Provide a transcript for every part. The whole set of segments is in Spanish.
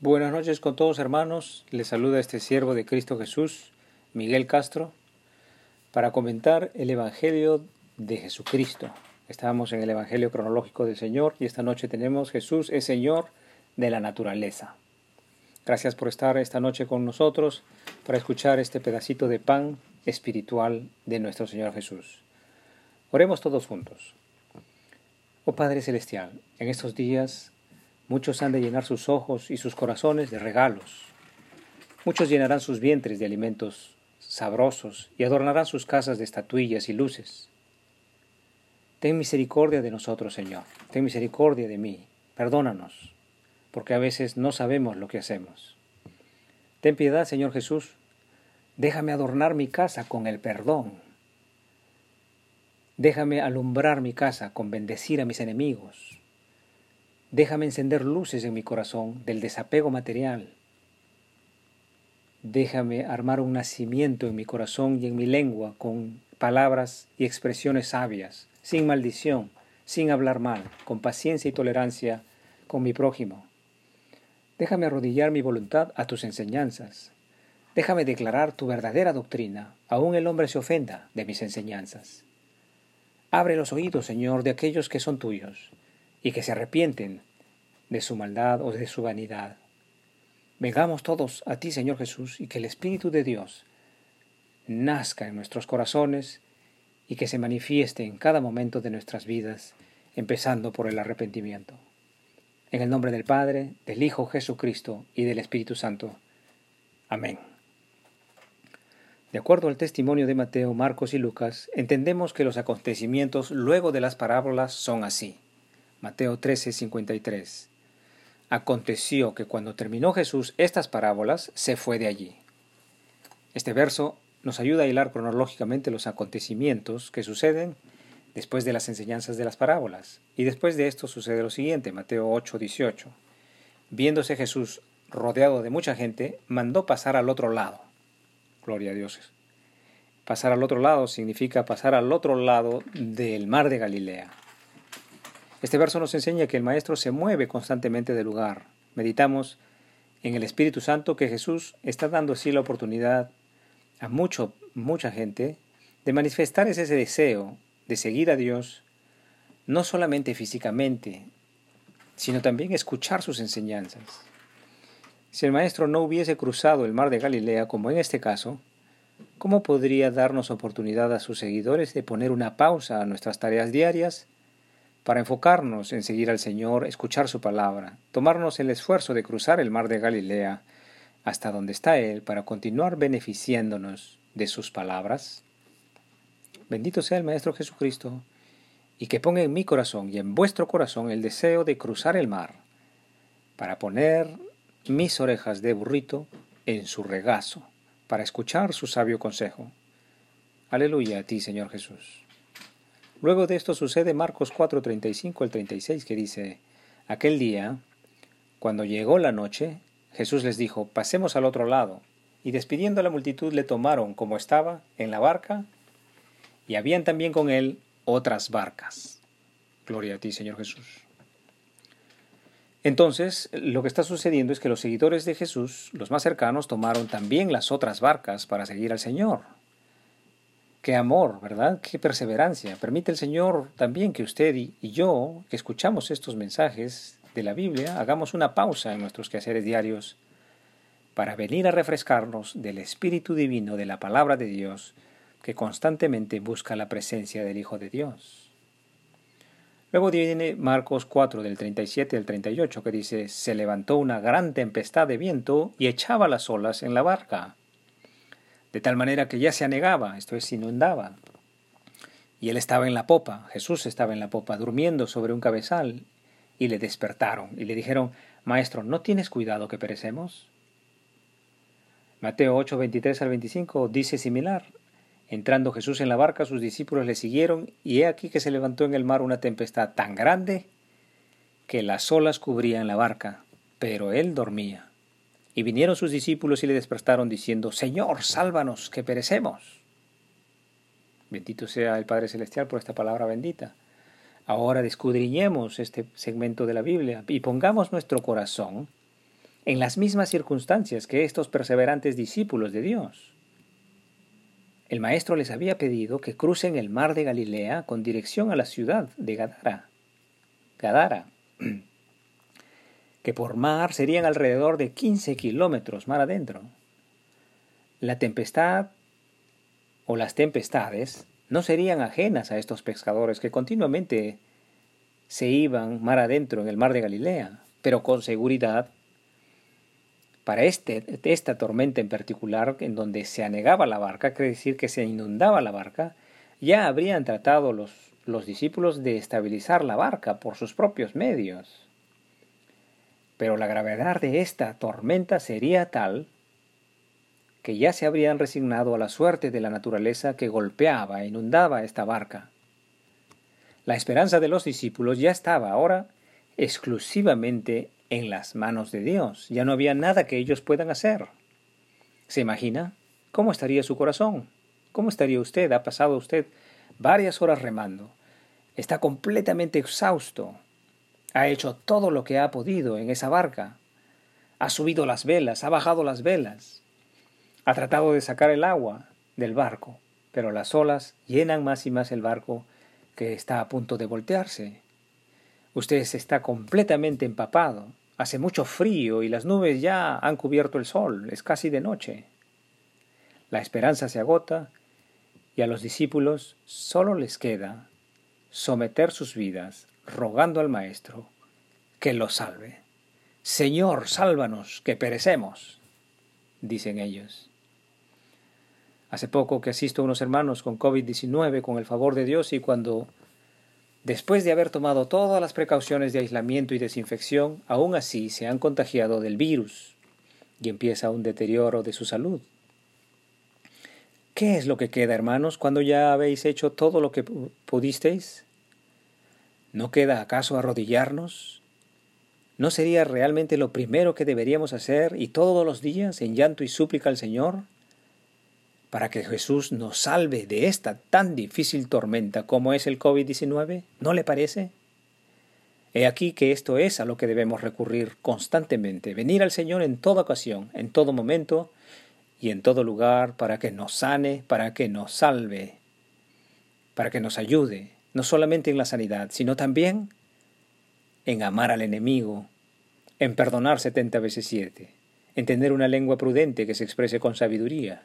Buenas noches con todos hermanos, les saluda este siervo de Cristo Jesús, Miguel Castro, para comentar el Evangelio de Jesucristo. Estábamos en el Evangelio cronológico del Señor y esta noche tenemos Jesús es Señor de la naturaleza. Gracias por estar esta noche con nosotros para escuchar este pedacito de pan espiritual de nuestro Señor Jesús. Oremos todos juntos. Oh Padre Celestial, en estos días Muchos han de llenar sus ojos y sus corazones de regalos. Muchos llenarán sus vientres de alimentos sabrosos y adornarán sus casas de estatuillas y luces. Ten misericordia de nosotros, Señor. Ten misericordia de mí. Perdónanos, porque a veces no sabemos lo que hacemos. Ten piedad, Señor Jesús. Déjame adornar mi casa con el perdón. Déjame alumbrar mi casa con bendecir a mis enemigos. Déjame encender luces en mi corazón del desapego material. Déjame armar un nacimiento en mi corazón y en mi lengua con palabras y expresiones sabias, sin maldición, sin hablar mal, con paciencia y tolerancia con mi prójimo. Déjame arrodillar mi voluntad a tus enseñanzas. Déjame declarar tu verdadera doctrina, aun el hombre se ofenda de mis enseñanzas. Abre los oídos, Señor, de aquellos que son tuyos y que se arrepienten de su maldad o de su vanidad. Vengamos todos a ti, Señor Jesús, y que el Espíritu de Dios nazca en nuestros corazones y que se manifieste en cada momento de nuestras vidas, empezando por el arrepentimiento. En el nombre del Padre, del Hijo Jesucristo y del Espíritu Santo. Amén. De acuerdo al testimonio de Mateo, Marcos y Lucas, entendemos que los acontecimientos luego de las parábolas son así. Mateo 13, 53. Aconteció que cuando terminó Jesús estas parábolas, se fue de allí. Este verso nos ayuda a hilar cronológicamente los acontecimientos que suceden después de las enseñanzas de las parábolas. Y después de esto sucede lo siguiente, Mateo 8, 18. Viéndose Jesús rodeado de mucha gente, mandó pasar al otro lado. Gloria a Dios. Pasar al otro lado significa pasar al otro lado del mar de Galilea. Este verso nos enseña que el Maestro se mueve constantemente del lugar. Meditamos en el Espíritu Santo que Jesús está dando así la oportunidad a mucho, mucha gente de manifestar ese deseo de seguir a Dios, no solamente físicamente, sino también escuchar sus enseñanzas. Si el Maestro no hubiese cruzado el mar de Galilea, como en este caso, ¿cómo podría darnos oportunidad a sus seguidores de poner una pausa a nuestras tareas diarias para enfocarnos en seguir al Señor, escuchar su palabra, tomarnos el esfuerzo de cruzar el mar de Galilea hasta donde está Él para continuar beneficiándonos de sus palabras? Bendito sea el Maestro Jesucristo, y que ponga en mi corazón y en vuestro corazón el deseo de cruzar el mar, para poner mis orejas de burrito en su regazo, para escuchar su sabio consejo. Aleluya a ti, Señor Jesús. Luego de esto sucede Marcos 4, 35 al 36, que dice, Aquel día, cuando llegó la noche, Jesús les dijo, pasemos al otro lado. Y despidiendo a la multitud le tomaron como estaba en la barca, y habían también con él otras barcas. Gloria a ti, Señor Jesús. Entonces, lo que está sucediendo es que los seguidores de Jesús, los más cercanos, tomaron también las otras barcas para seguir al Señor. Qué amor, ¿verdad? Qué perseverancia. Permite el Señor también que usted y, yo, que escuchamos estos mensajes de la Biblia, hagamos una pausa en nuestros quehaceres diarios para venir a refrescarnos del Espíritu Divino de la palabra de Dios que constantemente busca la presencia del Hijo de Dios. Luego viene Marcos 4 del 37 al 38 que dice, se levantó una gran tempestad de viento y echaba las olas en la barca de tal manera que ya se anegaba, esto es, inundaba. Y él estaba en la popa, Jesús estaba en la popa, durmiendo sobre un cabezal, y le despertaron y le dijeron, Maestro, ¿no tienes cuidado que perecemos? Mateo 8, 23 al 25 dice similar. Entrando Jesús en la barca, sus discípulos le siguieron, y he aquí que se levantó en el mar una tempestad tan grande que las olas cubrían la barca, pero él dormía. Y vinieron sus discípulos y le despertaron diciendo, Señor, sálvanos, que perecemos. Bendito sea el Padre Celestial por esta palabra bendita. Ahora descudriñemos este segmento de la Biblia y pongamos nuestro corazón en las mismas circunstancias que estos perseverantes discípulos de Dios. El maestro les había pedido que crucen el mar de Galilea con dirección a la ciudad de Gadara. Gadara, que por mar serían alrededor de 15 kilómetros mar adentro. La tempestad o las tempestades no serían ajenas a estos pescadores que continuamente se iban mar adentro en el mar de Galilea, pero con seguridad para este, esta tormenta en particular, en donde se anegaba la barca, quiere decir que se inundaba la barca, ya habrían tratado los, los discípulos de estabilizar la barca por sus propios medios. Pero la gravedad de esta tormenta sería tal que ya se habrían resignado a la suerte de la naturaleza que golpeaba e inundaba esta barca. La esperanza de los discípulos ya estaba ahora exclusivamente en las manos de Dios. Ya no había nada que ellos puedan hacer. ¿Se imagina? ¿Cómo estaría su corazón? ¿Cómo estaría usted? Ha pasado usted varias horas remando. Está completamente exhausto. Ha hecho todo lo que ha podido en esa barca. Ha subido las velas, ha bajado las velas. Ha tratado de sacar el agua del barco, pero las olas llenan más y más el barco que está a punto de voltearse. Usted está completamente empapado. Hace mucho frío y las nubes ya han cubierto el sol. Es casi de noche. La esperanza se agota y a los discípulos solo les queda someter sus vidas rogando al Maestro que los salve. Señor, sálvanos, que perecemos, dicen ellos. Hace poco que asisto a unos hermanos con COVID-19 con el favor de Dios y cuando Después de haber tomado todas las precauciones de aislamiento y desinfección, aún así se han contagiado del virus y empieza un deterioro de su salud. ¿Qué es lo que queda, hermanos, cuando ya habéis hecho todo lo que pudisteis? ¿No queda acaso arrodillarnos? ¿No sería realmente lo primero que deberíamos hacer y todos los días en llanto y súplica al Señor? para que Jesús nos salve de esta tan difícil tormenta como es el COVID-19? ¿No le parece? He aquí que esto es a lo que debemos recurrir constantemente, venir al Señor en toda ocasión, en todo momento y en todo lugar para que nos sane, para que nos salve, para que nos ayude, no solamente en la sanidad, sino también en amar al enemigo, en perdonar setenta veces siete, en tener una lengua prudente que se exprese con sabiduría,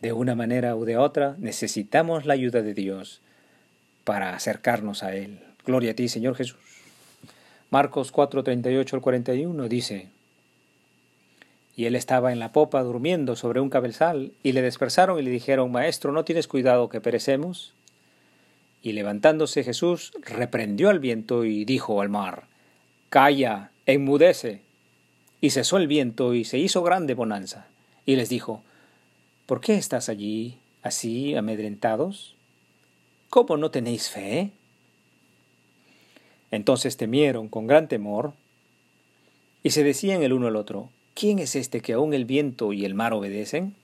de una manera u de otra, necesitamos la ayuda de Dios para acercarnos a Él. Gloria a ti, Señor Jesús. Marcos 4, 38 al 41 dice, Y él estaba en la popa durmiendo sobre un cabezal, y le dispersaron y le dijeron, Maestro, ¿no tienes cuidado que perecemos? Y levantándose Jesús reprendió al viento y dijo al mar, Calla, enmudece. Y cesó el viento y se hizo grande bonanza. Y les dijo, ¿Por qué estás allí así amedrentados? ¿Cómo no tenéis fe? Entonces temieron con gran temor y se decían el uno al otro, ¿quién es este que aún el viento y el mar obedecen?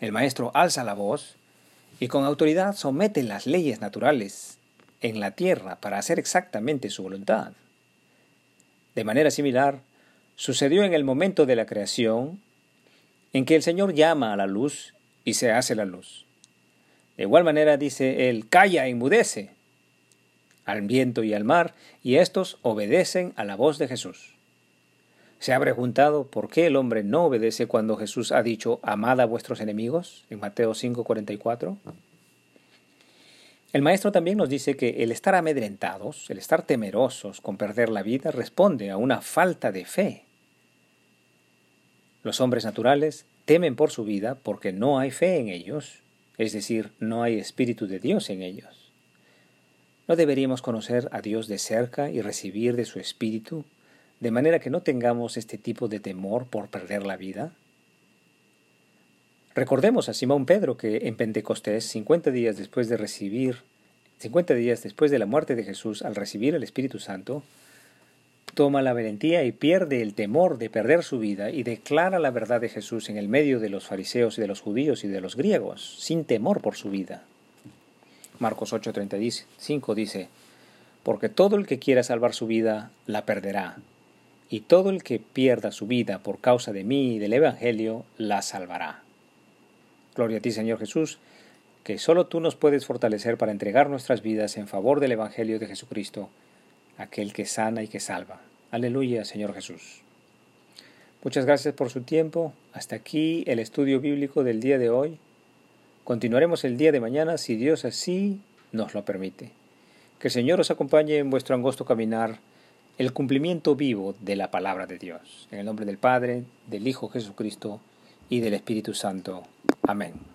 El maestro alza la voz y con autoridad somete las leyes naturales en la tierra para hacer exactamente su voluntad. De manera similar, sucedió en el momento de la creación en que el Señor llama a la luz y se hace la luz. De igual manera dice él, calla, enmudece al viento y al mar, y éstos obedecen a la voz de Jesús. ¿Se ha preguntado por qué el hombre no obedece cuando Jesús ha dicho, amad a vuestros enemigos, en Mateo 5:44? El maestro también nos dice que el estar amedrentados, el estar temerosos con perder la vida, responde a una falta de fe. Los hombres naturales temen por su vida porque no hay fe en ellos, es decir, no hay espíritu de Dios en ellos. ¿No deberíamos conocer a Dios de cerca y recibir de su espíritu, de manera que no tengamos este tipo de temor por perder la vida? Recordemos a Simón Pedro que en Pentecostés, 50 días después de recibir, 50 días después de la muerte de Jesús, al recibir el Espíritu Santo, toma la valentía y pierde el temor de perder su vida y declara la verdad de Jesús en el medio de los fariseos y de los judíos y de los griegos, sin temor por su vida. Marcos 8:35 dice, porque todo el que quiera salvar su vida la perderá, y todo el que pierda su vida por causa de mí y del Evangelio la salvará. Gloria a ti, Señor Jesús, que solo tú nos puedes fortalecer para entregar nuestras vidas en favor del Evangelio de Jesucristo, aquel que sana y que salva. Aleluya, Señor Jesús. Muchas gracias por su tiempo. Hasta aquí el estudio bíblico del día de hoy. Continuaremos el día de mañana si Dios así nos lo permite. Que el Señor os acompañe en vuestro angosto caminar, el cumplimiento vivo de la palabra de Dios. En el nombre del Padre, del Hijo Jesucristo y del Espíritu Santo. Amén.